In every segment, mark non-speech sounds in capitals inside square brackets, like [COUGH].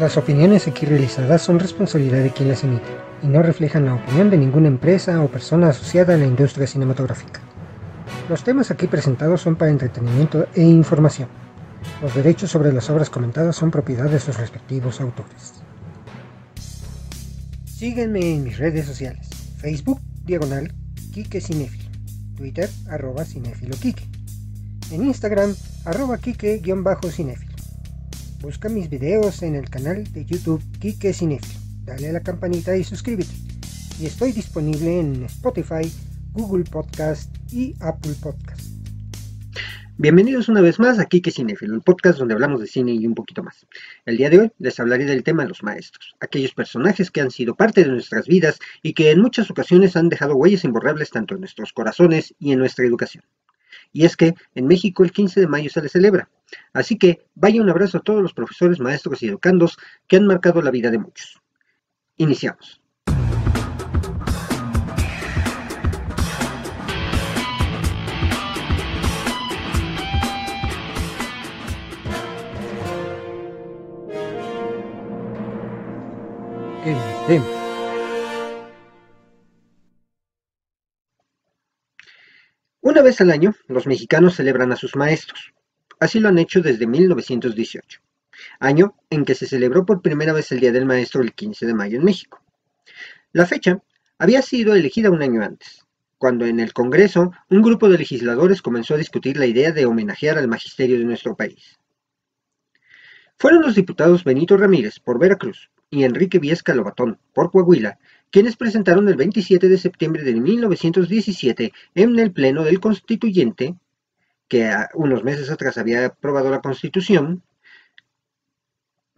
Las opiniones aquí realizadas son responsabilidad de quien las emite y no reflejan la opinión de ninguna empresa o persona asociada a la industria cinematográfica. Los temas aquí presentados son para entretenimiento e información. Los derechos sobre las obras comentadas son propiedad de sus respectivos autores. Síguenme en mis redes sociales. Facebook, diagonal, Kike Cinefilo. Twitter, arroba Cinefilo Kike. En Instagram, arroba Kike-Cinefilo. Busca mis videos en el canal de YouTube Kike Cinefilo. Dale a la campanita y suscríbete. Y estoy disponible en Spotify, Google Podcast y Apple Podcast. Bienvenidos una vez más a Kike Cinefilo, el podcast donde hablamos de cine y un poquito más. El día de hoy les hablaré del tema de los maestros, aquellos personajes que han sido parte de nuestras vidas y que en muchas ocasiones han dejado huellas imborrables tanto en nuestros corazones y en nuestra educación. Y es que en México el 15 de mayo se le celebra. Así que vaya un abrazo a todos los profesores, maestros y educandos que han marcado la vida de muchos. Iniciamos. Una vez al año, los mexicanos celebran a sus maestros. Así lo han hecho desde 1918, año en que se celebró por primera vez el Día del Maestro el 15 de mayo en México. La fecha había sido elegida un año antes, cuando en el Congreso un grupo de legisladores comenzó a discutir la idea de homenajear al magisterio de nuestro país. Fueron los diputados Benito Ramírez por Veracruz y Enrique Viesca Lobatón por Coahuila quienes presentaron el 27 de septiembre de 1917 en el Pleno del Constituyente, que unos meses atrás había aprobado la Constitución,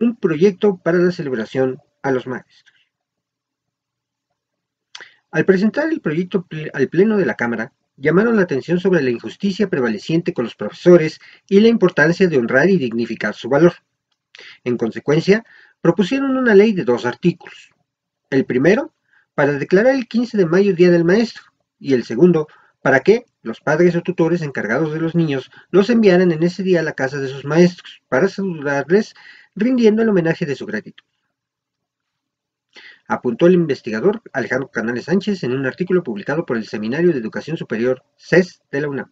un proyecto para la celebración a los maestros. Al presentar el proyecto al Pleno de la Cámara, llamaron la atención sobre la injusticia prevaleciente con los profesores y la importancia de honrar y dignificar su valor. En consecuencia, propusieron una ley de dos artículos. El primero para declarar el 15 de mayo Día del Maestro, y el segundo, para que los padres o tutores encargados de los niños los enviaran en ese día a la casa de sus maestros, para saludarles rindiendo el homenaje de su gratitud. Apuntó el investigador Alejandro Canales Sánchez en un artículo publicado por el Seminario de Educación Superior CES de la UNAM.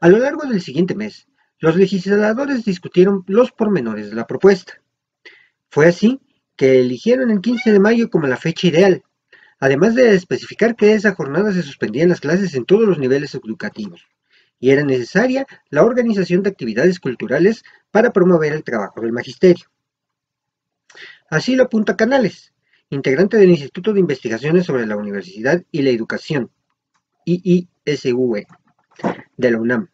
A lo largo del siguiente mes, los legisladores discutieron los pormenores de la propuesta. Fue así que eligieron el 15 de mayo como la fecha ideal, además de especificar que esa jornada se suspendían las clases en todos los niveles educativos, y era necesaria la organización de actividades culturales para promover el trabajo del magisterio. Así lo apunta Canales, integrante del Instituto de Investigaciones sobre la Universidad y la Educación, IISUE, de la UNAM,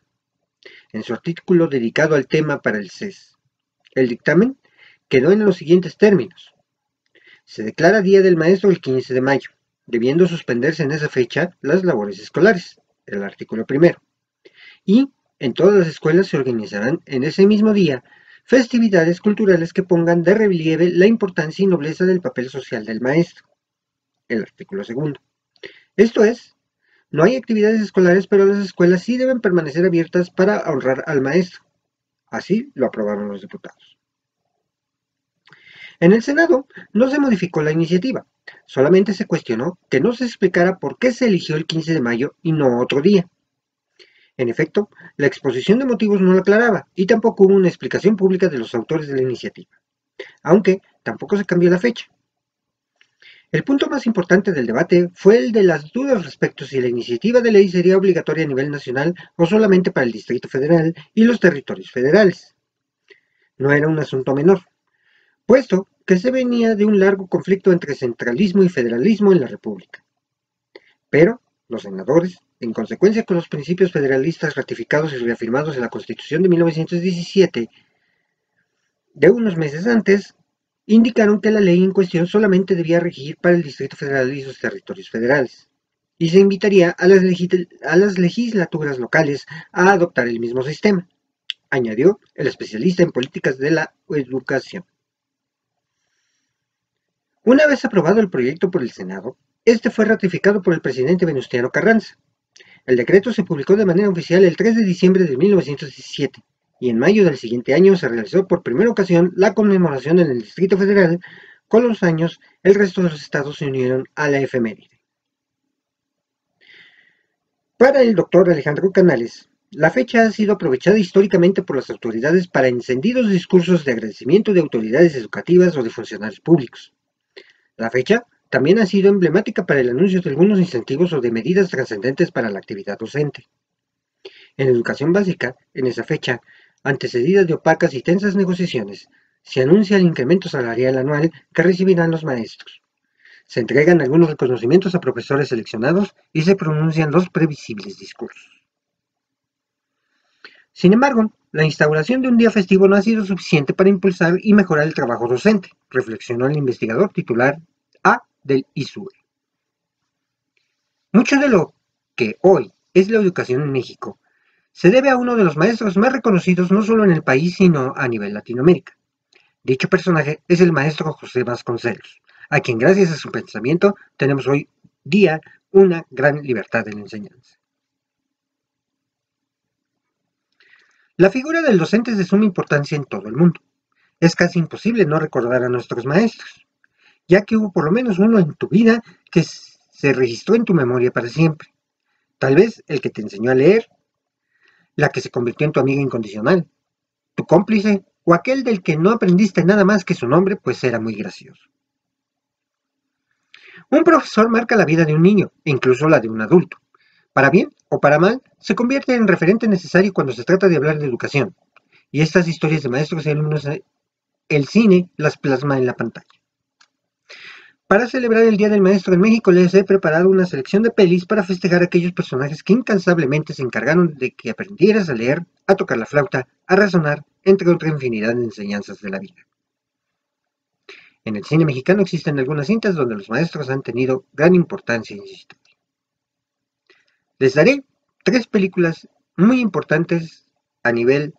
en su artículo dedicado al tema para el CES. El dictamen quedó en los siguientes términos. Se declara Día del Maestro el 15 de mayo, debiendo suspenderse en esa fecha las labores escolares, el artículo primero. Y en todas las escuelas se organizarán en ese mismo día festividades culturales que pongan de relieve la importancia y nobleza del papel social del maestro, el artículo segundo. Esto es, no hay actividades escolares, pero las escuelas sí deben permanecer abiertas para honrar al maestro. Así lo aprobaron los diputados. En el Senado no se modificó la iniciativa, solamente se cuestionó que no se explicara por qué se eligió el 15 de mayo y no otro día. En efecto, la exposición de motivos no lo aclaraba y tampoco hubo una explicación pública de los autores de la iniciativa, aunque tampoco se cambió la fecha. El punto más importante del debate fue el de las dudas respecto si la iniciativa de ley sería obligatoria a nivel nacional o solamente para el Distrito Federal y los territorios federales. No era un asunto menor, puesto que se venía de un largo conflicto entre centralismo y federalismo en la República. Pero los senadores, en consecuencia con los principios federalistas ratificados y reafirmados en la Constitución de 1917, de unos meses antes, indicaron que la ley en cuestión solamente debía regir para el Distrito Federal y sus territorios federales, y se invitaría a las, legislaturas locales a adoptar el mismo sistema, añadió el especialista en políticas de la educación. Una vez aprobado el proyecto por el Senado, este fue ratificado por el presidente Venustiano Carranza. El decreto se publicó de manera oficial el 3 de diciembre de 1917 y en mayo del siguiente año se realizó por primera ocasión la conmemoración en el Distrito Federal. Con los años, el resto de los estados se unieron a la efeméride. Para el doctor Alejandro Canales, la fecha ha sido aprovechada históricamente por las autoridades para encendidos discursos de agradecimiento de autoridades educativas o de funcionarios públicos. La fecha también ha sido emblemática para el anuncio de algunos incentivos o de medidas trascendentes para la actividad docente. En educación básica, en esa fecha, antecedida de opacas y tensas negociaciones, se anuncia el incremento salarial anual que recibirán los maestros. Se entregan algunos reconocimientos a profesores seleccionados y se pronuncian los previsibles discursos. Sin embargo, la instauración de un día festivo no ha sido suficiente para impulsar y mejorar el trabajo docente, reflexionó el investigador titular del ISUE. Mucho de lo que hoy es la educación en México se debe a uno de los maestros más reconocidos no solo en el país, sino a nivel Latinoamérica. Dicho personaje es el maestro José Vasconcelos, a quien gracias a su pensamiento tenemos hoy día una gran libertad de la enseñanza. La figura del docente es de suma importancia en todo el mundo. Es casi imposible no recordar a nuestros maestros ya que hubo por lo menos uno en tu vida que se registró en tu memoria para siempre. Tal vez el que te enseñó a leer, la que se convirtió en tu amiga incondicional, tu cómplice o aquel del que no aprendiste nada más que su nombre, pues era muy gracioso. Un profesor marca la vida de un niño, e incluso la de un adulto. Para bien o para mal, se convierte en referente necesario cuando se trata de hablar de educación. Y estas historias de maestros y alumnos, el cine las plasma en la pantalla. Para celebrar el Día del Maestro en México les he preparado una selección de pelis para festejar a aquellos personajes que incansablemente se encargaron de que aprendieras a leer, a tocar la flauta, a razonar, entre otra infinidad de enseñanzas de la vida. En el cine mexicano existen algunas cintas donde los maestros han tenido gran importancia en su historia. Les daré tres películas muy importantes a nivel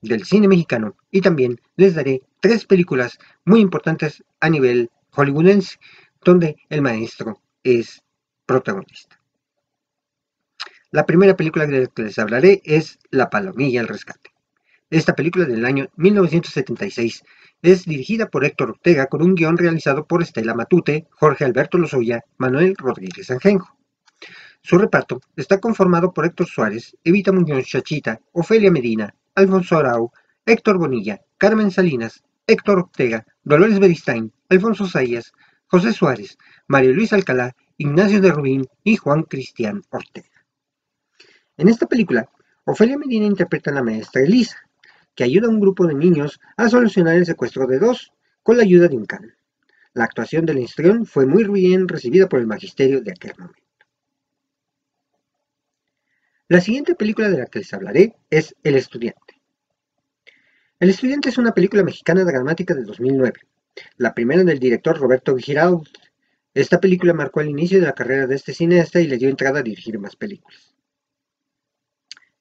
del cine mexicano y también les daré tres películas muy importantes a nivel hollywoodense, donde el maestro es protagonista. La primera película de la que les hablaré es La Palomilla al Rescate. Esta película del año 1976 es dirigida por Héctor Ortega con un guion realizado por Estela Matute, Jorge Alberto Lozoya, Manuel Rodríguez Angenjo. Su reparto está conformado por Héctor Suárez, Evita Muñoz Chachita, Ofelia Medina, Alfonso Arau, Héctor Bonilla, Carmen Salinas, Héctor Ortega, Dolores Beristain, Alfonso Sayas, José Suárez, Mario Luis Alcalá, Ignacio de Rubín y Juan Cristián Ortega. En esta película, Ofelia Medina interpreta a la maestra Elisa, que ayuda a un grupo de niños a solucionar el secuestro de dos con la ayuda de un can. La actuación del la fue muy bien recibida por el magisterio de aquel momento. La siguiente película de la que les hablaré es El estudiante. El estudiante es una película mexicana dramática de 2009, la primera del director Roberto Giraud. Esta película marcó el inicio de la carrera de este cineasta y le dio entrada a dirigir más películas.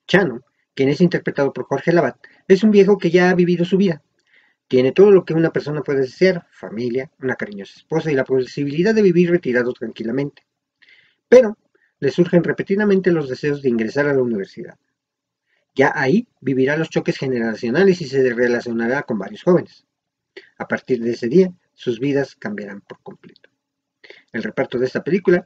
Chano, quien es interpretado por Jorge Labat, es un viejo que ya ha vivido su vida. Tiene todo lo que una persona puede desear, familia, una cariñosa esposa y la posibilidad de vivir retirado tranquilamente. Pero le surgen repetidamente los deseos de ingresar a la universidad. Ya ahí vivirá los choques generacionales y se relacionará con varios jóvenes. A partir de ese día, sus vidas cambiarán por completo. El reparto de esta película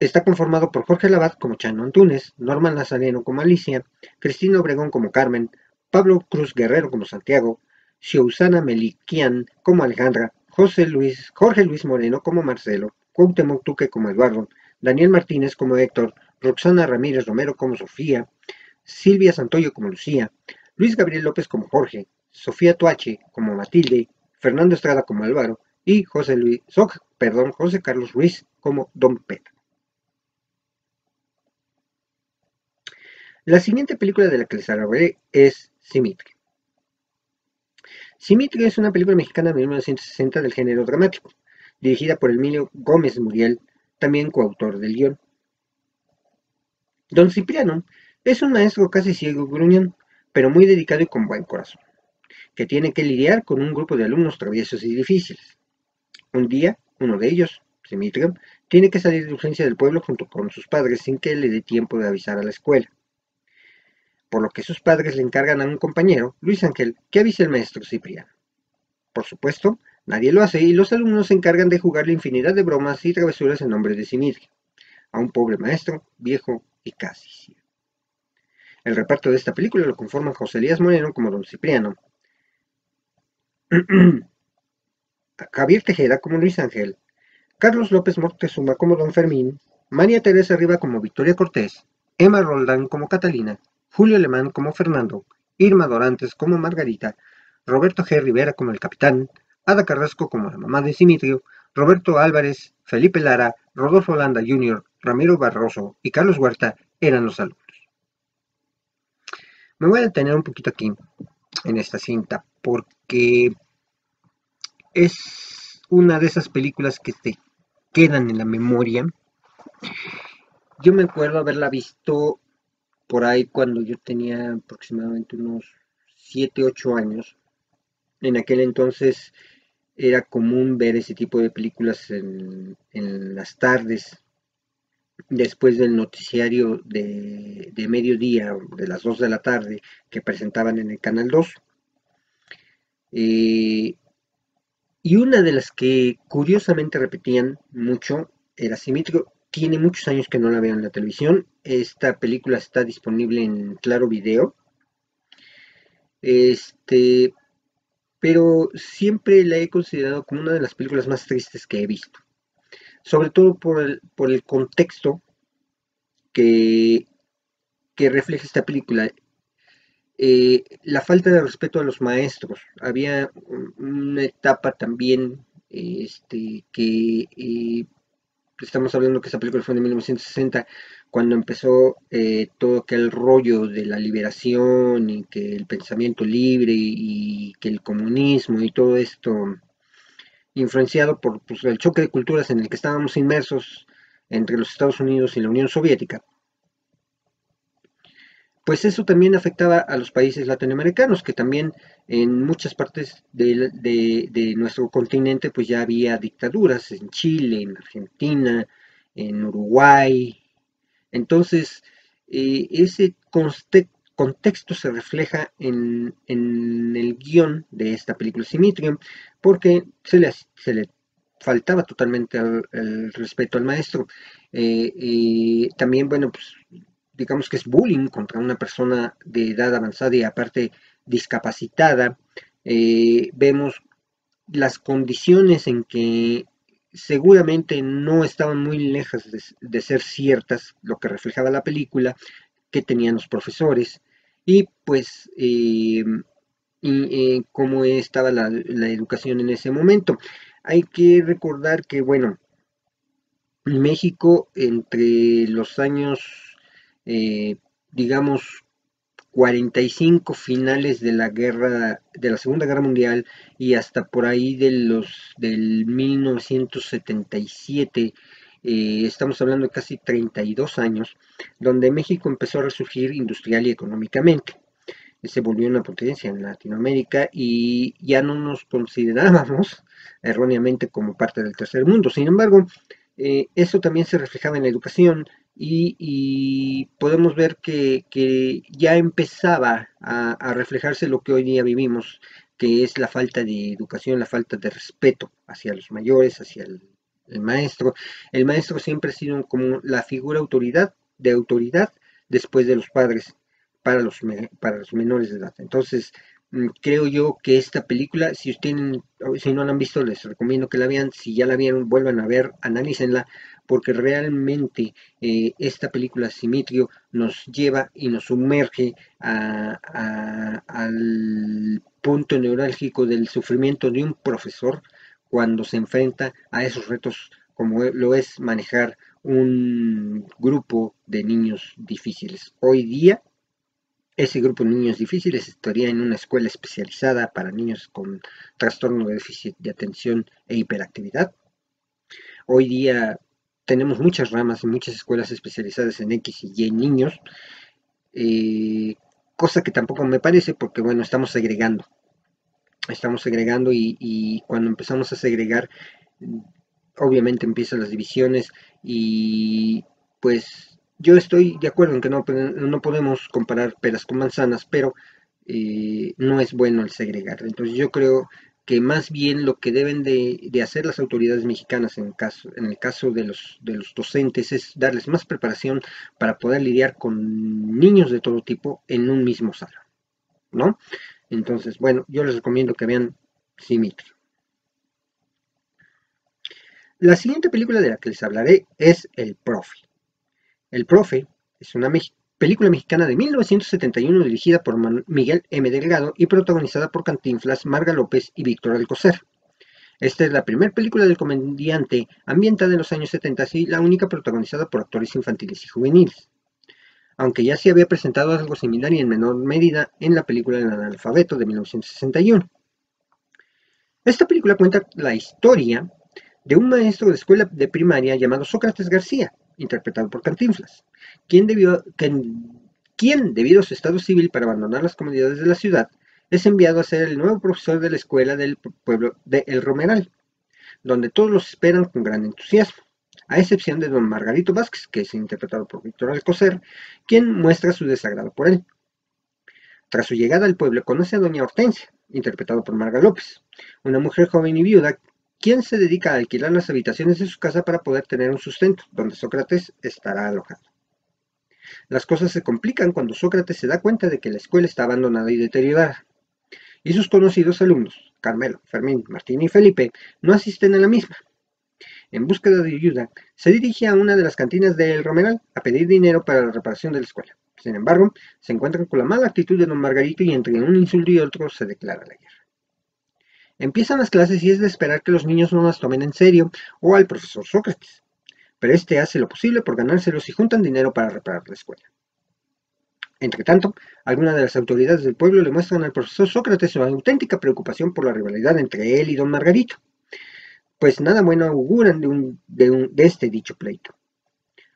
está conformado por Jorge Labat como Chano Antunes, Norman Nazareno como Alicia, Cristina Obregón como Carmen, Pablo Cruz Guerrero como Santiago, Xiusana Meliquian como Alejandra, José Luis, Jorge Luis Moreno como Marcelo, Cuauhtémoc Tuque como Eduardo, Daniel Martínez como Héctor, Roxana Ramírez Romero como Sofía, Silvia Santoyo como Lucía, Luis Gabriel López como Jorge, Sofía Tuache como Matilde, Fernando Estrada como Álvaro y José, Luis, perdón, José Carlos Ruiz como Don Pedro. La siguiente película de la que les hablaré es Simitri. Simitri es una película mexicana de 1960 del género dramático, dirigida por Emilio Gómez Muriel, también coautor del guion. Don Cipriano es un maestro casi ciego gruñón, pero muy dedicado y con buen corazón que tiene que lidiar con un grupo de alumnos traviesos y difíciles. Un día, uno de ellos, Simitrio, tiene que salir de urgencia del pueblo junto con sus padres sin que le dé tiempo de avisar a la escuela. por lo que sus padres le encargan a un compañero, Luis Ángel, que avise al maestro Cipriano. Por supuesto, nadie lo hace y los alumnos se encargan de jugarle infinidad de bromas y travesuras en nombre de Simitri, a un pobre maestro, viejo y casi ciego. El reparto de esta película lo conforman José Elías Moreno como don Cipriano, [CLEARS THROAT] Javier Tejeda como Luis Ángel, Carlos López Moctezuma como don Fermín, María Teresa Riva como Victoria Cortés, Emma Roldán como Catalina, Julio Alemán como Fernando, Irma Dorantes como Margarita, Roberto G. Rivera como el capitán, Ada Carrasco como la mamá de Simitrio, Roberto Álvarez, Felipe Lara, Rodolfo Holanda Jr., Ramiro Barroso y Carlos Huerta eran los alumnos. Me voy a detener un poquito aquí, en esta cinta, porque es una de esas películas que te quedan en la memoria. Yo me acuerdo haberla visto por ahí cuando yo tenía aproximadamente unos 7, 8 años. En aquel entonces era común ver ese tipo de películas en, las tardes, después del noticiario de, de, mediodía, de las 2 de la tarde, que presentaban en el Canal 2. Eh, y una de las que curiosamente repetían mucho era Simétrico. Tiene muchos años que no la veo en la televisión. Esta película está disponible en Claro Video. Este, pero siempre la he considerado como una de las películas más tristes que he visto. Sobre todo por el, por el contexto que, que refleja esta película. Eh, la falta de respeto a los maestros. Había una etapa también este, que eh, estamos hablando que esa película fue en 1960, cuando empezó eh, todo aquel rollo de la liberación y que el pensamiento libre y, que el comunismo y todo esto influenciado por pues, el choque de culturas en el que estábamos inmersos entre los Estados Unidos y la Unión Soviética pues eso también afectaba a los países latinoamericanos, que también en muchas partes de, nuestro continente pues ya había dictaduras, en Chile, en Argentina, en Uruguay. Entonces, eh, ese contexto se refleja en, el guion de esta película Simitrium, porque se le, se le faltaba totalmente el, respeto al maestro. Eh, y también, bueno, pues digamos que es bullying contra una persona de edad avanzada y aparte discapacitada. Eh, vemos las condiciones en que seguramente no estaban muy lejos de, ser ciertas, lo que reflejaba la película, que tenían los profesores, y pues y, eh, cómo estaba la, educación en ese momento. Hay que recordar que, bueno, México entre los años eh, digamos, 45 finales de la guerra, de la Segunda Guerra Mundial y hasta por ahí de los del 1977, eh, estamos hablando de casi 32 años, donde México empezó a resurgir industrial y económicamente. Se volvió una potencia en Latinoamérica y ya no nos considerábamos [LAUGHS] erróneamente como parte del tercer mundo. Sin embargo, eh, eso también se reflejaba en la educación, y, podemos ver que, ya empezaba a, reflejarse lo que hoy día vivimos, que es la falta de educación, la falta de respeto hacia los mayores, hacia el, maestro. El maestro siempre ha sido como la figura autoridad, de autoridad después de los padres para los, para los menores de edad. Entonces, mm, creo yo que esta película, si ustedes si no la han visto, les recomiendo que la vean. Si ya la vieron, vuelvan a ver, analícenla, porque realmente eh, esta película Simitrio nos lleva y nos sumerge al punto neurálgico del sufrimiento de un profesor cuando se enfrenta a esos retos como lo es manejar un grupo de niños difíciles. Hoy día ese grupo de niños difíciles estaría en una escuela especializada para niños con trastorno de déficit de atención e hiperactividad. Hoy día tenemos muchas ramas y muchas escuelas especializadas en X y Y niños, eh, cosa que tampoco me parece porque, bueno, estamos segregando. Estamos segregando y, cuando empezamos a segregar, obviamente empiezan las divisiones y pues yo estoy de acuerdo en que no, no podemos comparar peras con manzanas, pero eh, no es bueno el segregar. Entonces yo creo que más bien lo que deben de, hacer las autoridades mexicanas en, caso, en el caso de los, de los docentes es darles más preparación para poder lidiar con niños de todo tipo en un mismo salón, ¿no? Entonces, bueno, yo les recomiendo que vean Simitri. La siguiente película de la que les hablaré es El Profe. El Profe es una película mexicana de 1971 dirigida por Miguel M. Delgado y protagonizada por Cantinflas, Marga López y Víctor Alcocer. Esta es la primera película del comediante ambientada en los años 70 y la única protagonizada por actores infantiles y juveniles. Aunque ya se había presentado algo similar y en menor medida en la película El analfabeto de 1961. Esta película cuenta la historia de un maestro de escuela de primaria llamado Sócrates García, interpretado por Cantinflas, quien, debió, debido a su estado civil para abandonar las comunidades de la ciudad, es enviado a ser el nuevo profesor de la escuela del pueblo de El Romeral, donde todos los esperan con gran entusiasmo, a excepción de don Margarito Vázquez, que es interpretado por Víctor Alcocer, quien muestra su desagrado por él. Tras su llegada al pueblo, conoce a doña Hortensia, interpretado por Marga López, una mujer joven y viuda quien se dedica a alquilar las habitaciones de su casa para poder tener un sustento, donde Sócrates estará alojado. Las cosas se complican cuando Sócrates se da cuenta de que la escuela está abandonada y deteriorada, y sus conocidos alumnos, Carmelo, Fermín, Martín y Felipe, no asisten a la misma. En búsqueda de ayuda, se dirige a una de las cantinas de El Romeral a pedir dinero para la reparación de la escuela. Sin embargo, se encuentran con la mala actitud de don Margarito y entre un insulto y otro se declara la guerra. Empiezan las clases y es de esperar que los niños no las tomen en serio o al profesor Sócrates, pero este hace lo posible por ganárselos y juntan dinero para reparar la escuela. Entre tanto, algunas de las autoridades del pueblo le muestran al profesor Sócrates su auténtica preocupación por la rivalidad entre él y don Margarito, pues nada bueno auguran de, de este dicho pleito.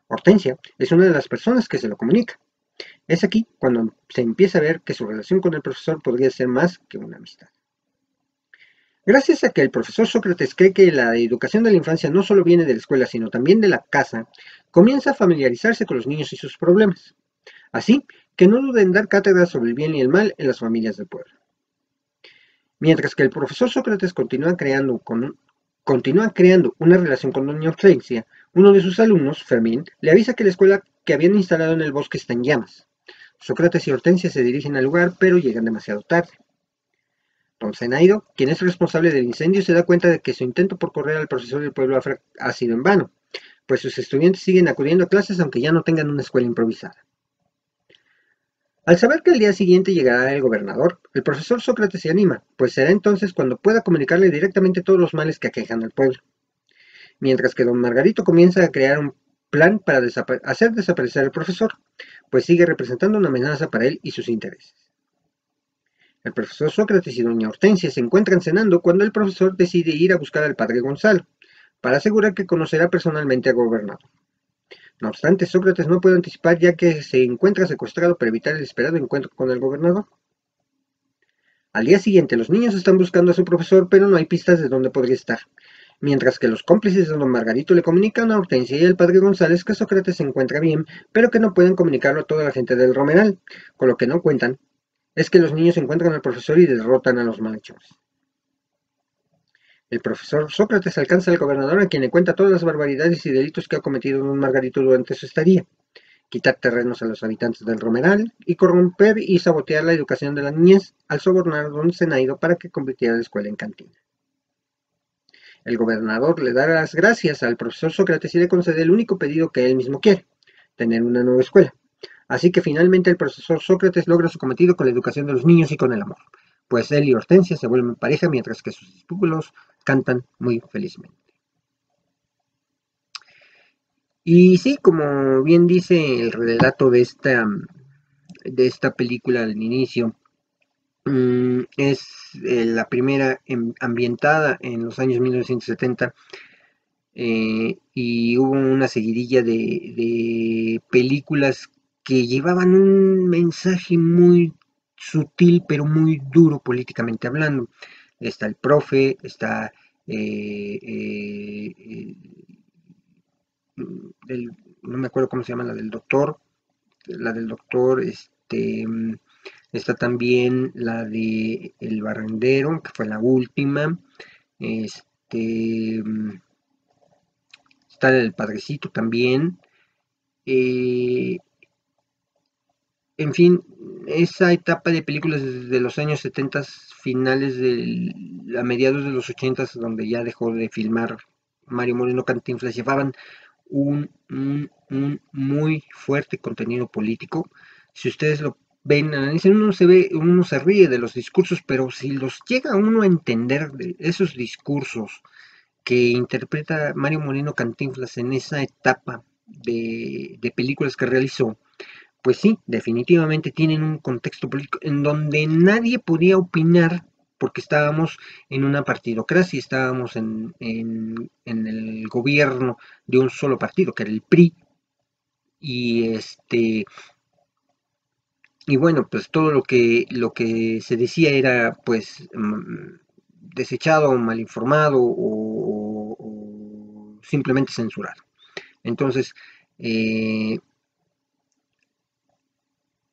Hortensia es una de las personas que se lo comunica. Es aquí cuando se empieza a ver que su relación con el profesor podría ser más que una amistad. Gracias a que el profesor Sócrates cree que la educación de la infancia no solo viene de la escuela, sino también de la casa, comienza a familiarizarse con los niños y sus problemas. Así que no duda en dar cátedras sobre el bien y el mal en las familias del pueblo. Mientras que el profesor Sócrates continúa creando, continúa creando una relación con doña Hortensia, uno de sus alumnos, Fermín, le avisa que la escuela que habían instalado en el bosque está en llamas. Sócrates y Hortensia se dirigen al lugar, pero llegan demasiado tarde. Don Zenaido, quien es responsable del incendio, se da cuenta de que su intento por correr al profesor del pueblo ha sido en vano, pues sus estudiantes siguen acudiendo a clases aunque ya no tengan una escuela improvisada. Al saber que al día siguiente llegará el gobernador, el profesor Sócrates se anima, pues será entonces cuando pueda comunicarle directamente todos los males que aquejan al pueblo. Mientras que don Margarito comienza a crear un plan para hacer desaparecer al profesor, pues sigue representando una amenaza para él y sus intereses. El profesor Sócrates y doña Hortensia se encuentran cenando cuando el profesor decide ir a buscar al padre Gonzalo, para asegurar que conocerá personalmente al gobernador. No obstante, Sócrates no puede anticipar ya que se encuentra secuestrado para evitar el esperado encuentro con el gobernador. Al día siguiente, los niños están buscando a su profesor, pero no hay pistas de dónde podría estar. Mientras que los cómplices de don Margarito le comunican a Hortensia y al padre González que Sócrates se encuentra bien, pero que no pueden comunicarlo a toda la gente del Romeral, con lo que no cuentan es que los niños encuentran al profesor y derrotan a los malhechores. El profesor Sócrates alcanza al gobernador a quien le cuenta todas las barbaridades y delitos que ha cometido don Margarito durante su estadía. Quitar terrenos a los habitantes del Romeral y corromper y sabotear la educación de la niñez al sobornar a don Zenaido para que convirtiera la escuela en cantina. El gobernador le da las gracias al profesor Sócrates y le concede el único pedido que él mismo quiere, tener una nueva escuela. Así que finalmente el profesor Sócrates logra su cometido con la educación de los niños y con el amor, pues él y Hortensia se vuelven pareja mientras que sus discípulos cantan muy felizmente. Y sí, como bien dice el relato de esta, de esta película al inicio, mm, es eh, la primera ambientada en los años 1970 eh, y hubo una seguidilla de, de películas que llevaban un mensaje muy sutil, pero muy duro políticamente hablando. Está el profe, está eh, eh, no me acuerdo cómo se llama, la del doctor, la del doctor, este, está también la de El Barrendero, que fue la última, este, está el Padrecito también, eh, en fin, esa etapa de películas desde los años 70, finales de a mediados de los 80, donde ya dejó de filmar Mario Moreno Cantinflas, llevaban un, muy fuerte contenido político. Si ustedes lo ven, analizan, uno se ve, uno se ríe de los discursos, pero si los llega uno a entender de esos discursos que interpreta Mario Moreno Cantinflas en esa etapa de, de películas que realizó, pues sí, definitivamente tienen un contexto político en donde nadie podía opinar porque estábamos en una partidocracia, estábamos en, el gobierno de un solo partido, que era el PRI, y este y bueno, pues todo lo que lo que se decía era pues mm, desechado, mal informado o, o simplemente censurado. Entonces, eh,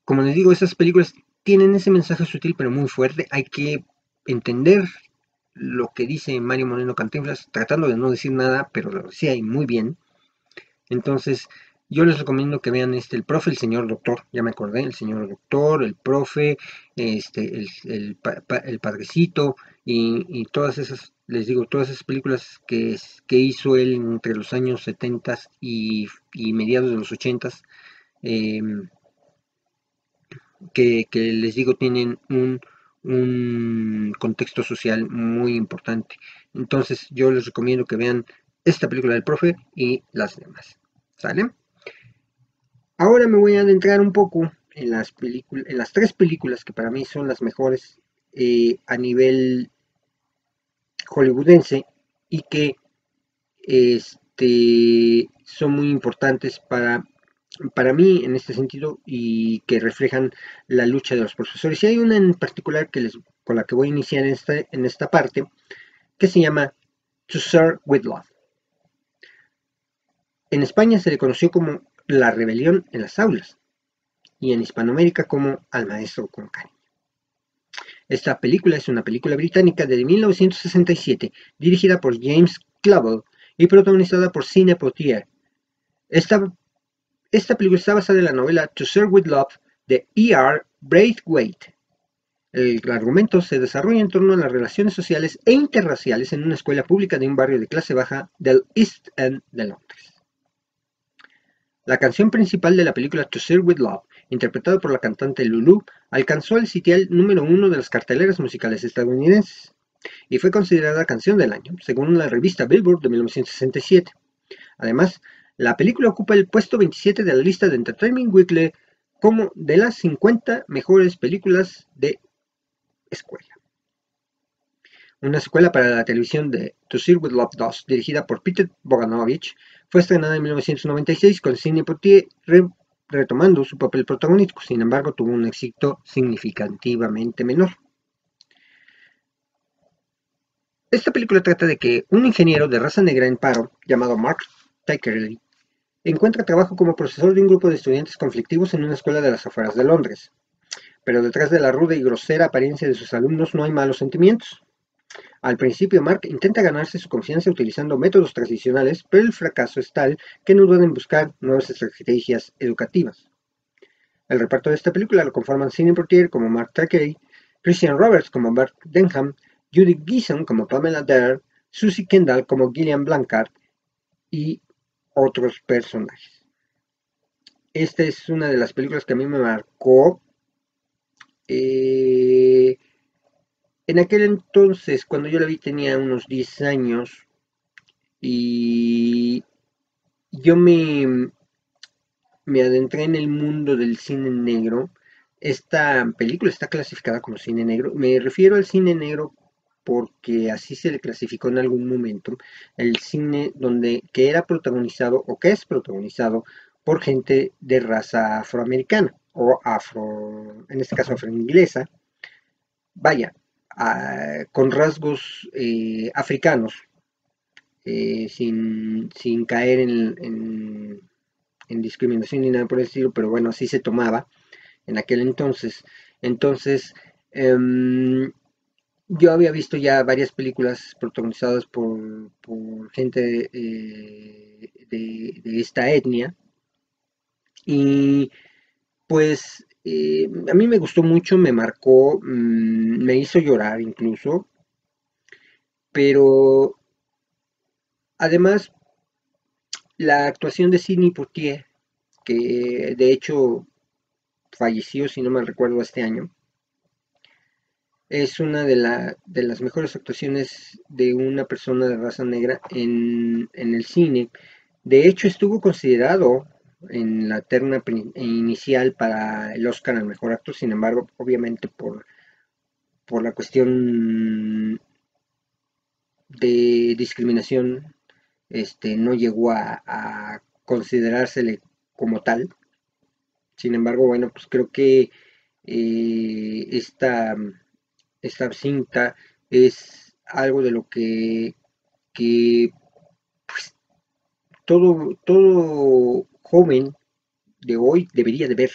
como les digo, esas películas tienen ese mensaje sutil pero muy fuerte. Hay que entender lo que dice Mario Moreno Cantinflas, tratando de no decir nada, pero lo decía ahí muy bien. Entonces, yo les recomiendo que vean este, el profe, el señor doctor, ya me acordé, el señor doctor, el profe, este, el, el, padrecito y, todas esas, les digo, todas esas películas que, que hizo él entre los años 70 y, y mediados de los 80 que, les digo tienen un, contexto social muy importante. Entonces yo les recomiendo que vean esta película del profe y las demás. ¿Sale? Ahora me voy a adentrar un poco en las en las tres películas que para mí son las mejores eh, a nivel hollywoodense y que este, son muy importantes para para mí en este sentido y que reflejan la lucha de los profesores. Y hay una en particular que les, con la que voy a iniciar en esta, en esta parte que se llama To Serve with Love. En España se le conoció como La rebelión en las aulas y en Hispanoamérica como Al maestro con cariño. Esta película es una película británica de 1967 dirigida por James Clavell y protagonizada por Cine Potier. Esta esta película está basada en la novela To Serve With Love de E.R. Braithwaite. El argumento se desarrolla en torno a las relaciones sociales e interraciales en una escuela pública de un barrio de clase baja del East End de Londres. La canción principal de la película To Serve With Love, interpretada por la cantante Lulu, alcanzó el sitial número uno de las carteleras musicales estadounidenses y fue considerada canción del año, según la revista Billboard de 1967. Además, la película ocupa el puesto 27 de la lista de Entertainment Weekly como de las 50 mejores películas de escuela. Una secuela para la televisión de To See With Love 2, dirigida por Peter Bogdanovich, fue estrenada en 1996 con Sidney Poitier retomando su papel protagónico, sin embargo tuvo un éxito significativamente menor. Esta película trata de que un ingeniero de raza negra en paro, llamado Mark Tykerley, Encuentra trabajo como profesor de un grupo de estudiantes conflictivos en una escuela de las afueras de Londres. Pero detrás de la ruda y grosera apariencia de sus alumnos no hay malos sentimientos. Al principio, Mark intenta ganarse su confianza utilizando métodos tradicionales, pero el fracaso es tal que no duda en buscar nuevas estrategias educativas. El reparto de esta película lo conforman Sidney Portier como Mark Takei, Christian Roberts como Bert Denham, Judy Geeson como Pamela Dare, Susie Kendall como Gillian Blancard y otros personajes. Esta es una de las películas que a mí me marcó. Eh, en aquel entonces, cuando yo la vi, tenía unos 10 años. Y yo me, me adentré en el mundo del cine negro. Esta película está clasificada como cine negro. Me refiero al cine negro porque así se le clasificó en algún momento, el cine donde que era protagonizado o que es protagonizado por gente de raza afroamericana o afro, en este caso afroinglesa, vaya, con rasgos eh, africanos, eh, sin, caer en, en discriminación ni nada por el estilo, pero bueno, así se tomaba en aquel entonces. Entonces, em, yo había visto ya varias películas protagonizadas por, gente eh, de, esta etnia. Y pues eh, a mí me gustó mucho, me marcó, mm, me hizo llorar incluso. Pero además, la actuación de Sidney Poitier, que de hecho falleció, si no mal recuerdo, este año, es una de, las mejores actuaciones de una persona de raza negra en, el cine. De hecho, estuvo considerado en la terna inicial para el Oscar al mejor actor, sin embargo, obviamente por, por la cuestión de discriminación, este, no llegó a, a considerársele como tal. Sin embargo, bueno, pues creo que eh, esta esta cinta es algo de lo que, pues, todo, todo joven de hoy debería de ver,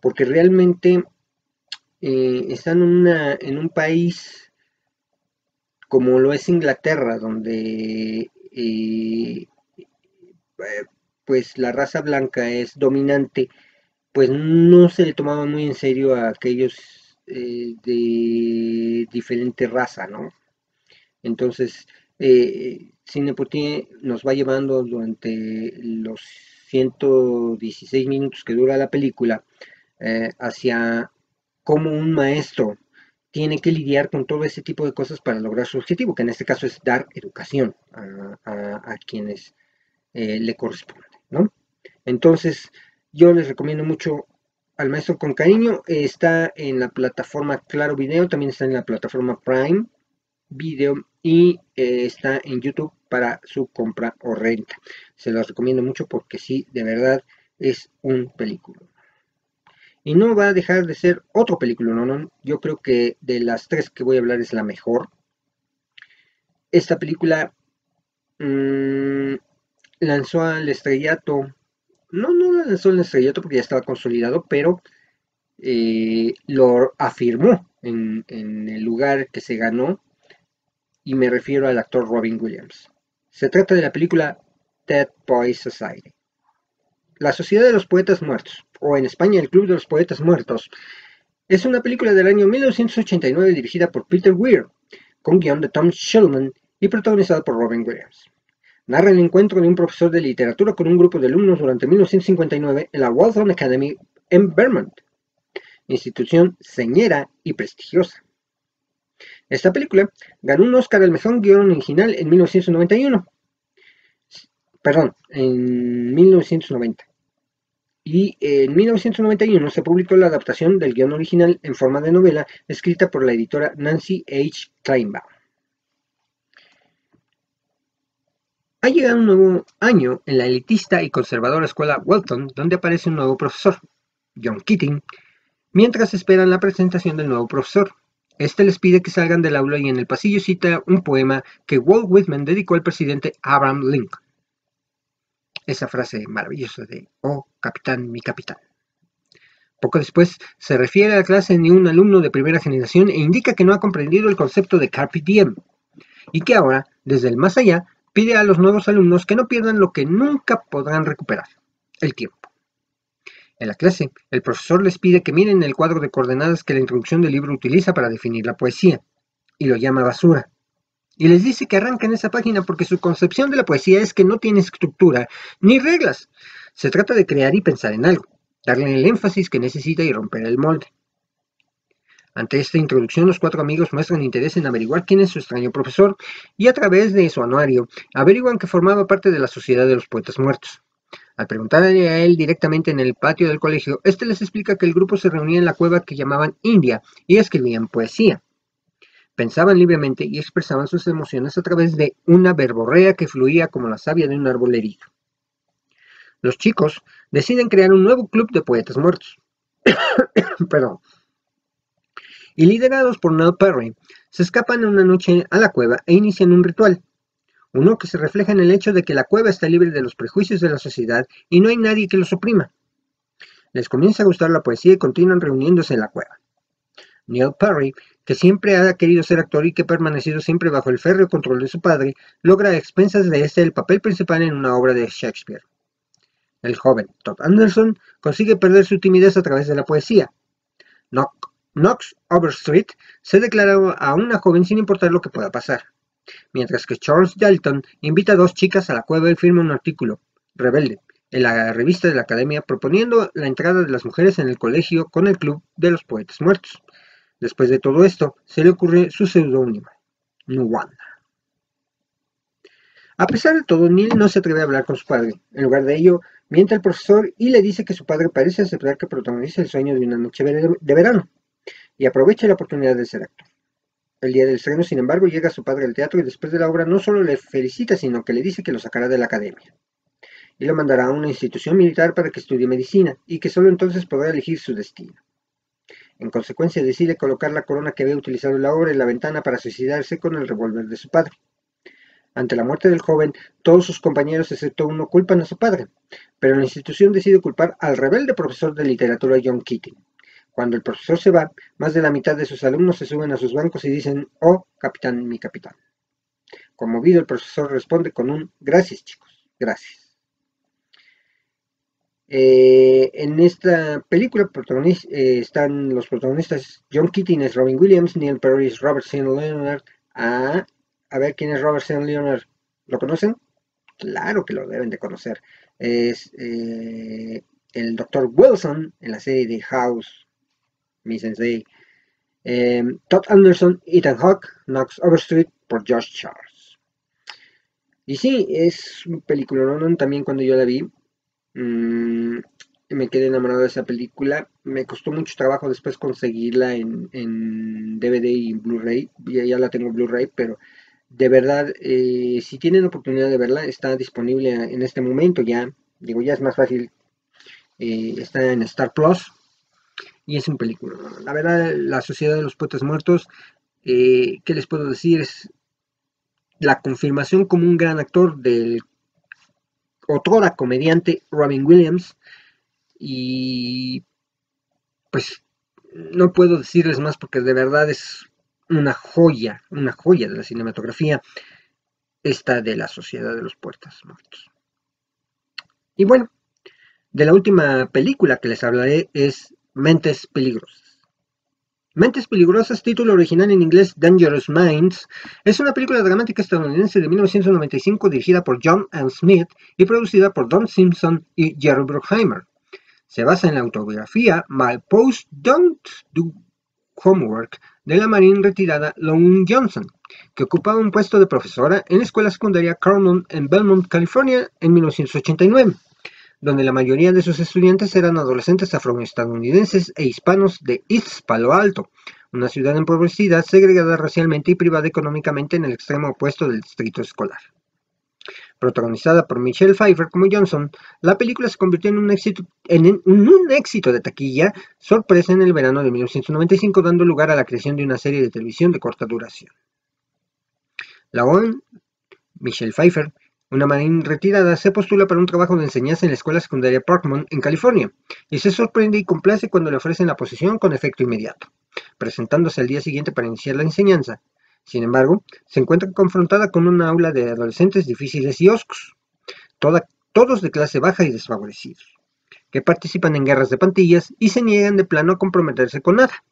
porque realmente eh, están en, una, en un país como lo es Inglaterra, donde eh, pues la raza blanca es dominante, pues no se le tomaba muy en serio a aquellos eh, de diferente raza, ¿no? Entonces, eh, nos va llevando durante los 116 minutos que dura la película eh, hacia cómo un maestro tiene que lidiar con todo ese tipo de cosas para lograr su objetivo, que en este caso es dar educación a, quienes eh, le corresponde, ¿no? Entonces, yo les recomiendo mucho al maestro con cariño. Está en la plataforma Claro Video, también está en la plataforma Prime Video y eh, está en YouTube para su compra o renta. Se los recomiendo mucho porque sí, de verdad es un película. Y no va a dejar de ser otro película, ¿no? no Yo creo que de las tres que voy a hablar es la mejor. Esta película mm, lanzó al estrellato no, no lanzó el estrellato porque ya estaba consolidado, pero eh, lo afirmó en, el lugar que se ganó y me refiero al actor Robin Williams. Se trata de la película Dead Boys Society. La Sociedad de los Poetas Muertos, o en España el Club de los Poetas Muertos, es una película del año 1989 dirigida por Peter Weir, con guion de Tom Shulman y protagonizada por Robin Williams narra el encuentro de un profesor de literatura con un grupo de alumnos durante 1959 en la Waltham Academy en Vermont, institución señera y prestigiosa. Esta película ganó un Oscar al mejor guion original en 1991. Perdón, en 1990. Y en 1991 se publicó la adaptación del guion original en forma de novela escrita por la editora Nancy H. Kleinbaum. Ha llegado un nuevo año en la elitista y conservadora escuela Walton, donde aparece un nuevo profesor, John Keating, mientras esperan la presentación del nuevo profesor. Este les pide que salgan del aula y en el pasillo cita un poema que Walt Whitman dedicó al presidente Abraham Lincoln. Esa frase maravillosa de, oh, capitán, mi capitán. Poco después se refiere a la clase ni un alumno de primera generación e indica que no ha comprendido el concepto de carpe diem y que ahora, desde el más allá, pide a los nuevos alumnos que no pierdan lo que nunca podrán recuperar, el tiempo. En la clase, el profesor les pide que miren el cuadro de coordenadas que la introducción del libro utiliza para definir la poesía, y lo llama basura. Y les dice que arranquen esa página porque su concepción de la poesía es que no tiene estructura ni reglas. Se trata de crear y pensar en algo, darle el énfasis que necesita y romper el molde. Ante esta introducción, los cuatro amigos muestran interés en averiguar quién es su extraño profesor y a través de su anuario averiguan que formaba parte de la Sociedad de los Poetas Muertos. Al preguntarle a él directamente en el patio del colegio, este les explica que el grupo se reunía en la cueva que llamaban India y escribían poesía. Pensaban libremente y expresaban sus emociones a través de una verborrea que fluía como la savia de un árbol herido. Los chicos deciden crear un nuevo club de poetas muertos. [COUGHS] Perdón y liderados por Nell Perry, se escapan una noche a la cueva e inician un ritual. Uno que se refleja en el hecho de que la cueva está libre de los prejuicios de la sociedad y no hay nadie que los oprima. Les comienza a gustar la poesía y continúan reuniéndose en la cueva. Neil Perry, que siempre ha querido ser actor y que ha permanecido siempre bajo el férreo control de su padre, logra a expensas de este el papel principal en una obra de Shakespeare. El joven Todd Anderson consigue perder su timidez a través de la poesía. Knox Overstreet se declara a una joven sin importar lo que pueda pasar, mientras que Charles Dalton invita a dos chicas a la cueva y firma un artículo, rebelde, en la revista de la Academia proponiendo la entrada de las mujeres en el colegio con el Club de los Poetas Muertos. Después de todo esto, se le ocurre su seudónimo, Nuwanda. A pesar de todo, Neil no se atreve a hablar con su padre. En lugar de ello, miente al profesor y le dice que su padre parece aceptar que protagoniza el sueño de una noche de verano y aprovecha la oportunidad de ser actor. El día del estreno, sin embargo, llega su padre al teatro y después de la obra no solo le felicita, sino que le dice que lo sacará de la academia y lo mandará a una institución militar para que estudie medicina y que solo entonces podrá elegir su destino. En consecuencia decide colocar la corona que había utilizado en la obra en la ventana para suicidarse con el revólver de su padre. Ante la muerte del joven, todos sus compañeros excepto uno culpan a su padre, pero la institución decide culpar al rebelde profesor de literatura John Keating. Cuando el profesor se va, más de la mitad de sus alumnos se suben a sus bancos y dicen, oh, capitán, mi capitán. Conmovido, el profesor responde con un, gracias chicos, gracias. Eh, en esta película eh, están los protagonistas John Keating es Robin Williams, Neil Perry es Robert St. Leonard. Ah, a ver quién es Robert St. Leonard. ¿Lo conocen? Claro que lo deben de conocer. Es eh, el Dr. Wilson en la serie de House, mi sensei. Todd Anderson, Ethan Hawke, Knox Overstreet por Josh Charles. Y sí, es película, ¿no? También cuando yo la vi, Mm, me quedé enamorado de esa película. Me costó mucho trabajo después conseguirla en, DVD y Blu-ray. Ya, ya, la tengo Blu-ray, pero de verdad, eh, si tienen oportunidad de verla, está disponible en este momento ya. Digo, ya es más fácil. Eh, está en Star Plus. Y es un película. La verdad, La Sociedad de los Poetas Muertos, eh, ¿qué les puedo decir? Es la confirmación como un gran actor del otrora comediante Robin Williams. Y pues no puedo decirles más porque de verdad es una joya, una joya de la cinematografía, esta de la Sociedad de los Puertas Muertos. Y bueno, de la última película que les hablaré es Mentes Peligrosas. Mentes Peligrosas, título original en inglés Dangerous Minds, es una película dramática estadounidense de 1995 dirigida por John Ann Smith y producida por Don Simpson y Jerry Bruckheimer. Se basa en la autobiografía My Post Don't Do Homework de la marine retirada Lone Johnson, que ocupaba un puesto de profesora en la escuela secundaria Carmel en Belmont, California, en 1989 donde la mayoría de sus estudiantes eran adolescentes afroestadounidenses e hispanos de East Palo Alto, una ciudad empobrecida, segregada racialmente y privada económicamente en el extremo opuesto del distrito escolar. Protagonizada por Michelle Pfeiffer como Johnson, la película se convirtió en un éxito, de taquilla sorpresa en el verano de 1995, dando lugar a la creación de una serie de televisión de corta duración. La ON, Michelle Pfeiffer, una marine retirada se postula para un trabajo de enseñanza en la escuela secundaria Parkman, en California, y se sorprende y complace cuando le ofrecen la posición con efecto inmediato, presentándose al día siguiente para iniciar la enseñanza. Sin embargo, se encuentra confrontada con una aula de adolescentes difíciles y oscos, todos de clase baja y desfavorecidos, que participan en guerras de pantillas y se niegan de plano a comprometerse con nada.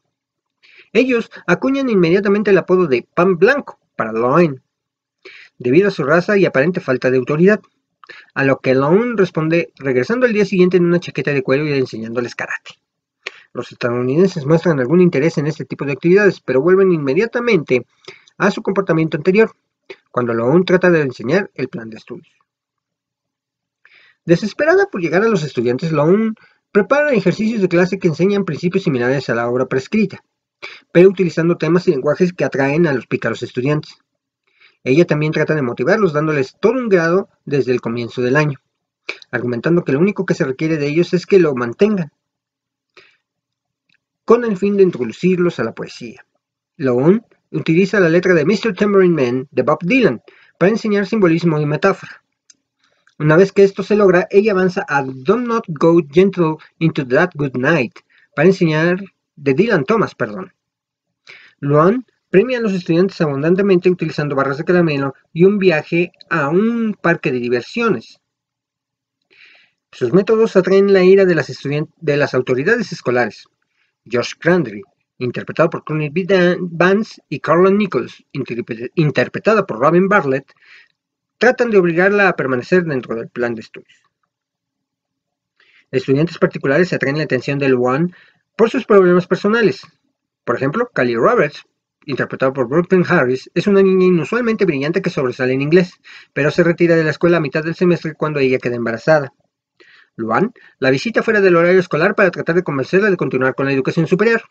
Ellos acuñan inmediatamente el apodo de Pan Blanco para Loen, debido a su raza y aparente falta de autoridad. A lo que Lone responde regresando al día siguiente en una chaqueta de cuero y enseñándoles karate. Los estadounidenses muestran algún interés en este tipo de actividades, pero vuelven inmediatamente a su comportamiento anterior, cuando Lone trata de enseñar el plan de estudios. Desesperada por llegar a los estudiantes, Lone prepara ejercicios de clase que enseñan principios similares a la obra prescrita, pero utilizando temas y lenguajes que atraen a los pícaros estudiantes. Ella también trata de motivarlos dándoles todo un grado desde el comienzo del año, argumentando que lo único que se requiere de ellos es que lo mantengan, con el fin de introducirlos a la poesía. Lone utiliza la letra de Mr. Tambourine Man de Bob Dylan para enseñar simbolismo y metáfora. Una vez que esto se logra, ella avanza a Don't Not Go Gentle into That Good Night para enseñar de Dylan Thomas, perdón. Luan premia a los estudiantes abundantemente utilizando barras de caramelo y un viaje a un parque de diversiones. Sus métodos atraen la ira de las, de las autoridades escolares. Josh Crandry, interpretado por B. Vance y Carla Nichols, interpretada por Robin Bartlett, tratan de obligarla a permanecer dentro del plan de estudios. Estudiantes particulares atraen la atención de Luan por sus problemas personales. Por ejemplo, Callie Roberts, interpretado por Brooklyn Harris, es una niña inusualmente brillante que sobresale en inglés, pero se retira de la escuela a mitad del semestre cuando ella queda embarazada. Luan la visita fuera del horario escolar para tratar de convencerla de continuar con la educación superior.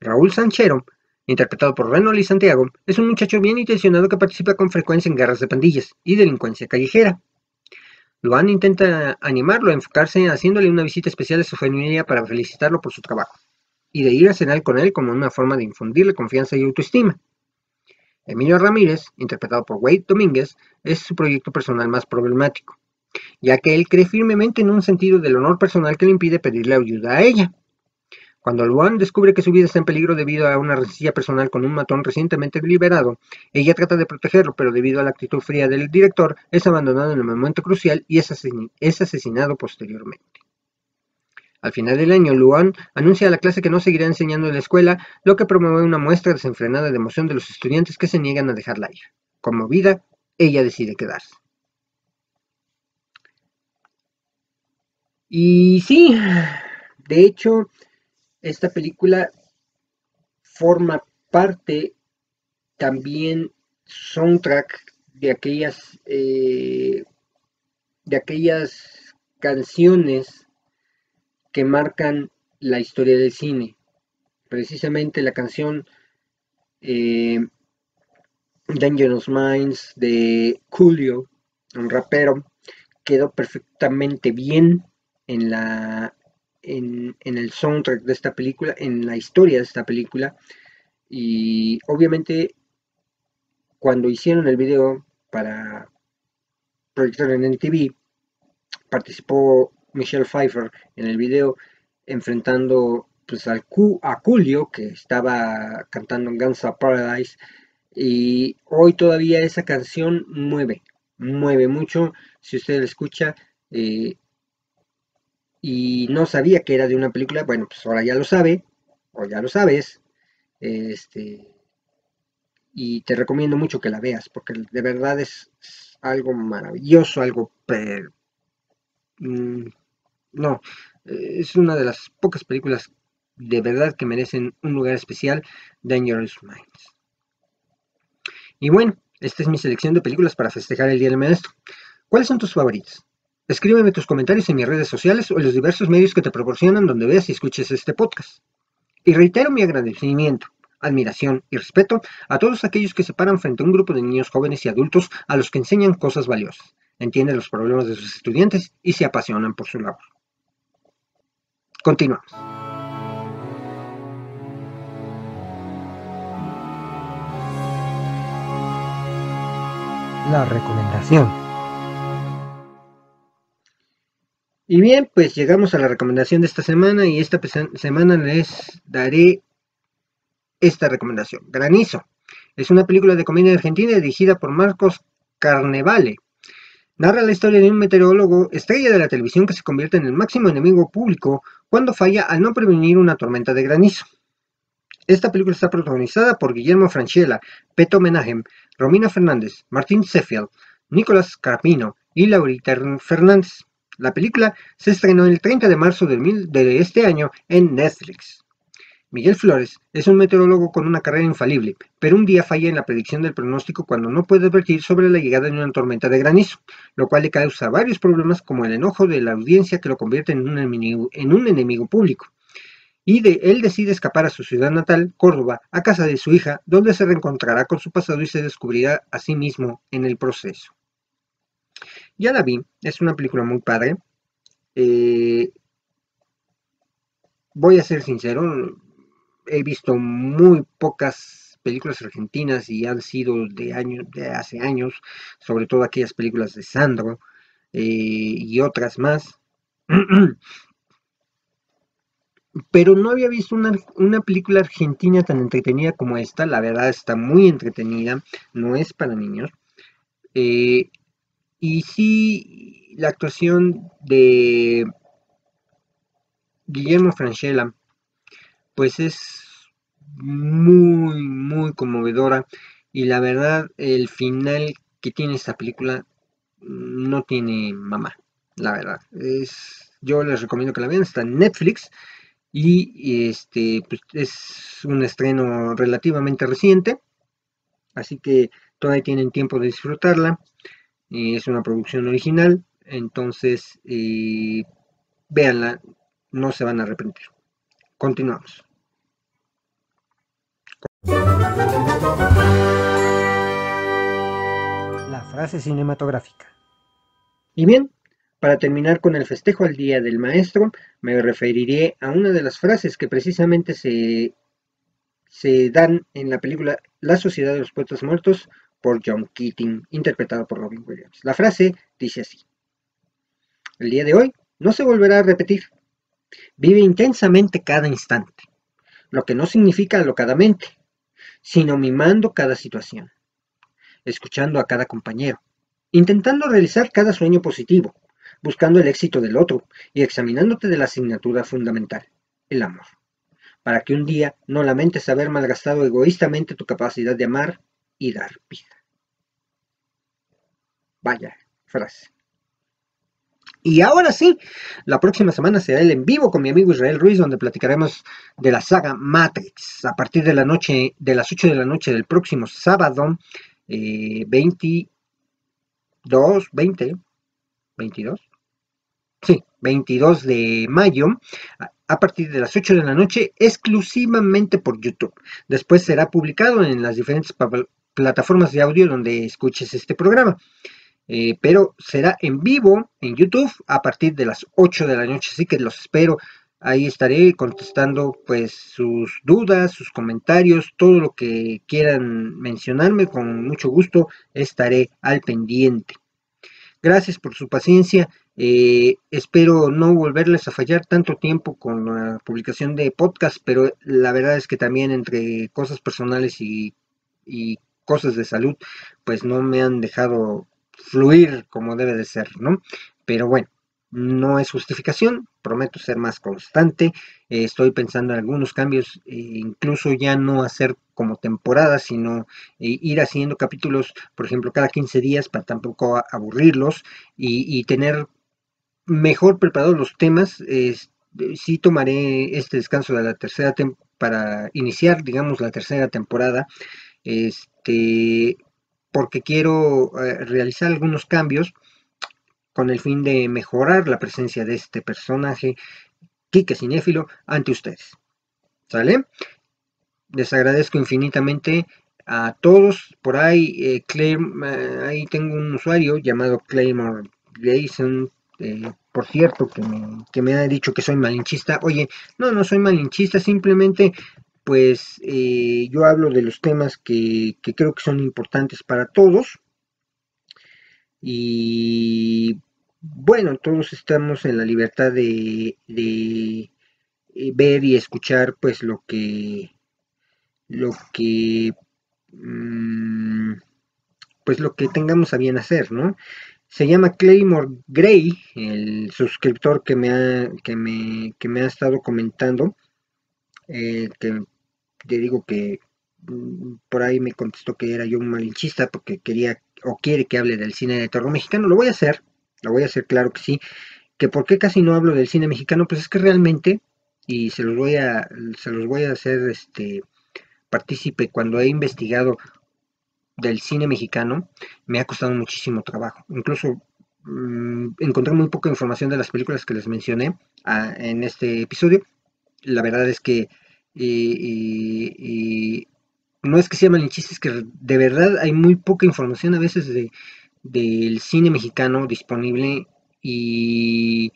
Raúl Sanchero, interpretado por Renault y Santiago, es un muchacho bien intencionado que participa con frecuencia en guerras de pandillas y delincuencia callejera. Luan intenta animarlo a enfocarse haciéndole una visita especial a su familia para felicitarlo por su trabajo, y de ir a cenar con él como una forma de infundirle confianza y autoestima. Emilio Ramírez, interpretado por Wade Domínguez, es su proyecto personal más problemático, ya que él cree firmemente en un sentido del honor personal que le impide pedirle ayuda a ella. Cuando Luan descubre que su vida está en peligro debido a una rencilla personal con un matón recientemente liberado, ella trata de protegerlo, pero debido a la actitud fría del director, es abandonado en el momento crucial y es, asesinado posteriormente. Al final del año, Luan anuncia a la clase que no seguirá enseñando en la escuela, lo que promueve una muestra desenfrenada de emoción de los estudiantes que se niegan a dejarla ir. Conmovida, ella decide quedarse. Y sí, de hecho, esta película forma parte también soundtrack de aquellas eh, de aquellas canciones que marcan la historia del cine precisamente la canción eh, Dangerous Minds de Julio un rapero quedó perfectamente bien en la en, el soundtrack de esta película, en la historia de esta película. Y obviamente cuando hicieron el video para proyectar en NTV, participó Michelle Pfeiffer en el video enfrentando pues al Q, a Julio que estaba cantando en Guns of Paradise y hoy todavía esa canción mueve, mueve mucho, si usted la escucha, eh, y no sabía que era de una película, bueno, pues ahora ya lo sabe, o ya lo sabes, este, y te recomiendo mucho que la veas, porque de verdad es, algo maravilloso, algo... Mm, no, es una de las pocas películas de verdad que merecen un lugar especial, Dangerous Minds. Y bueno, esta es mi selección de películas para festejar el Día del Maestro. ¿Cuáles son tus favoritos? Escríbeme tus comentarios en mis redes sociales o en los diversos medios que te proporcionan donde veas y escuches este podcast. Y reitero mi agradecimiento, admiración y respeto a todos aquellos que se paran frente a un grupo de niños jóvenes y adultos a los que enseñan cosas valiosas, entienden los problemas de sus estudiantes y se apasionan por su labor. Continuamos. La recomendación. Y bien, pues llegamos a la recomendación de esta semana y esta semana les daré esta recomendación. Granizo. Es una película de comedia argentina dirigida por Marcos Carnevale. Narra la historia de un meteorólogo estrella de la televisión que se convierte en el máximo enemigo público cuando falla al no prevenir una tormenta de granizo. Esta película está protagonizada por Guillermo Franchella, Peto Menahem, Romina Fernández, Martín Sheffield, Nicolás Carpino y Laurita Fernández. La película se estrenó el 30 de marzo de este año en Netflix. Miguel Flores es un meteorólogo con una carrera infalible, pero un día falla en la predicción del pronóstico cuando no puede advertir sobre la llegada de una tormenta de granizo, lo cual le causa varios problemas como el enojo de la audiencia que lo convierte en un enemigo, público. Y de, él decide escapar a su ciudad natal, Córdoba, a casa de su hija, donde se reencontrará con su pasado y se descubrirá a sí mismo en el proceso. Ya la vi, es una película muy padre. Eh, voy a ser sincero, he visto muy pocas películas argentinas y han sido de años, de hace años, sobre todo aquellas películas de Sandro eh, y otras más. [CLEARS THROAT] Pero no había visto una, una, película argentina tan entretenida como esta. La verdad está muy entretenida. No es para niños. Eh, y sí, la actuación de Guillermo Franchella, pues es muy, muy conmovedora. Y la verdad, el final que tiene esta película no tiene mamá, la verdad. Es, yo les recomiendo que la vean, está en Netflix. Y este pues, es un estreno relativamente reciente. Así que todavía tienen tiempo de disfrutarla. es una producción original. Entonces, eh, véanla, no se van a arrepentir. Continuamos. La frase cinematográfica. Y bien, para terminar con el festejo al Día del Maestro, me referiré a una de las frases que precisamente se, se dan en la película La Sociedad de los Poetas Muertos por John Keating, interpretado por Robin Williams. La frase dice así. El día de hoy no se volverá a repetir. Vive intensamente cada instante, lo que no significa alocadamente, sino mimando cada situación, escuchando a cada compañero, intentando realizar cada sueño positivo, buscando el éxito del otro y examinándote de la asignatura fundamental, el amor, para que un día no lamentes haber malgastado egoístamente tu capacidad de amar y dar vida. Vaya frase. Y ahora sí, la próxima semana será el en vivo con mi amigo Israel Ruiz, donde platicaremos de la saga Matrix a partir de la noche, de las 8 de la noche del próximo sábado, 22, 20, 22, sí, 22 de mayo, a partir de las 8 de la noche, exclusivamente por YouTube. Después será publicado en las diferentes plataformas de audio donde escuches este programa. Eh, pero será en vivo en YouTube a partir de las 8 de la noche, así que los espero. Ahí estaré contestando pues sus dudas, sus comentarios, todo lo que quieran mencionarme, con mucho gusto estaré al pendiente. Gracias por su paciencia. Eh, espero no volverles a fallar tanto tiempo con la publicación de podcast, pero la verdad es que también entre cosas personales y, y cosas de salud, pues no me han dejado fluir como debe de ser, ¿no? Pero bueno, no es justificación, prometo ser más constante, estoy pensando en algunos cambios, e incluso ya no hacer como temporada, sino eh, ir haciendo capítulos, por ejemplo, cada 15 días para tampoco aburrirlos y, tener mejor preparados los temas. sí tomaré este descanso de la tercera para iniciar, digamos, la tercera temporada. Este, porque quiero eh, realizar algunos cambios con el fin de mejorar la presencia de este personaje, Kike Cinéfilo, ante ustedes. ¿Sale? Les agradezco infinitamente a todos. Por ahí, eh, eh, ahí tengo un usuario llamado Claymore Jason. por cierto, que me, que me ha dicho que soy malinchista. Oye, no, no soy malinchista, simplemente pues eh, yo hablo de los temas que, creo que son importantes para todos. Y bueno, todos estamos en la libertad de, eh, ver y escuchar pues lo que lo que mm, pues lo que tengamos a bien hacer, ¿no? Se llama Claymore Gray, el suscriptor que me ha, que me, que me ha estado comentando, eh, que te digo que mm, por ahí me contestó que era yo un malinchista porque quería o quiere que hable del cine de terror mexicano. Lo voy a hacer, lo voy a hacer, claro que sí. Que por qué casi no hablo del cine mexicano, pues es que realmente, y se los voy a, se los voy a hacer este partícipe cuando he investigado del cine mexicano, me ha costado muchísimo trabajo. Incluso mm, encontré muy poca información de las películas que les mencioné ah, en este episodio. La verdad es que y, no es que sea malinchista, es que de verdad hay muy poca información a veces de, del cine mexicano disponible y,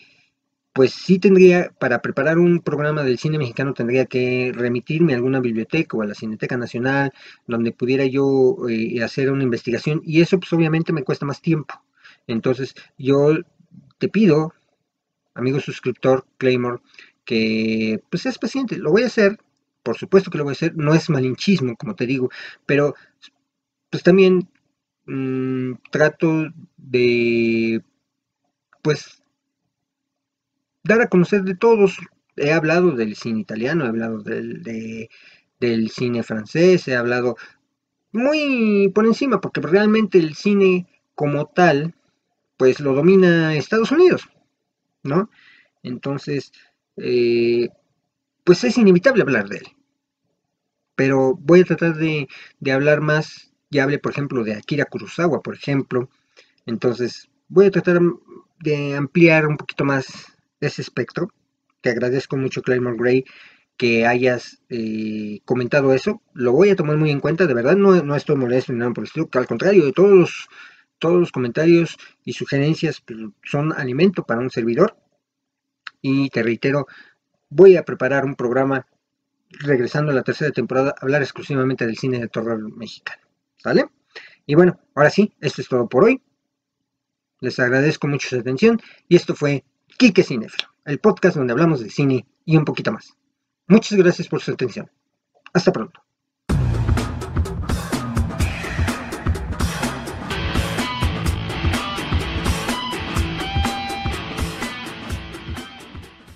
pues sí tendría, para preparar un programa del cine mexicano, tendría que remitirme a alguna biblioteca o a la Cineteca Nacional, donde pudiera yo eh, hacer una investigación, y eso pues obviamente me cuesta más tiempo. Entonces yo te pido, amigo suscriptor Claymore, que pues seas paciente, lo voy a hacer, por supuesto que lo voy a hacer, no es malinchismo, como te digo, pero pues también mm, trato de pues dar a conocer de todos. He hablado del cine italiano, he hablado del, del cine francés, he hablado muy por encima, porque realmente el cine como tal, pues lo domina Estados Unidos, ¿no? Entonces, eh, pues es inevitable hablar de él. Pero voy a tratar de, de hablar más, ya hablé por ejemplo de Akira Kurosawa, por ejemplo, entonces voy a tratar de ampliar un poquito más ese espectro. Te agradezco mucho, Claymore Gray, que hayas eh, comentado eso. Lo voy a tomar muy en cuenta, de verdad, no, no estoy molesto ni nada por el estilo, al contrario, de todos los, todos los comentarios y sugerencias pues, son alimento para un servidor. Y te reitero, voy a preparar un programa regresando a la tercera temporada, hablar exclusivamente del cine de terror mexicano. ¿Sale? Y bueno, ahora sí, esto es todo por hoy. Les agradezco mucho su atención y esto fue Quique Cinefilo, el podcast donde hablamos de cine y un poquito más. Muchas gracias por su atención. Hasta pronto.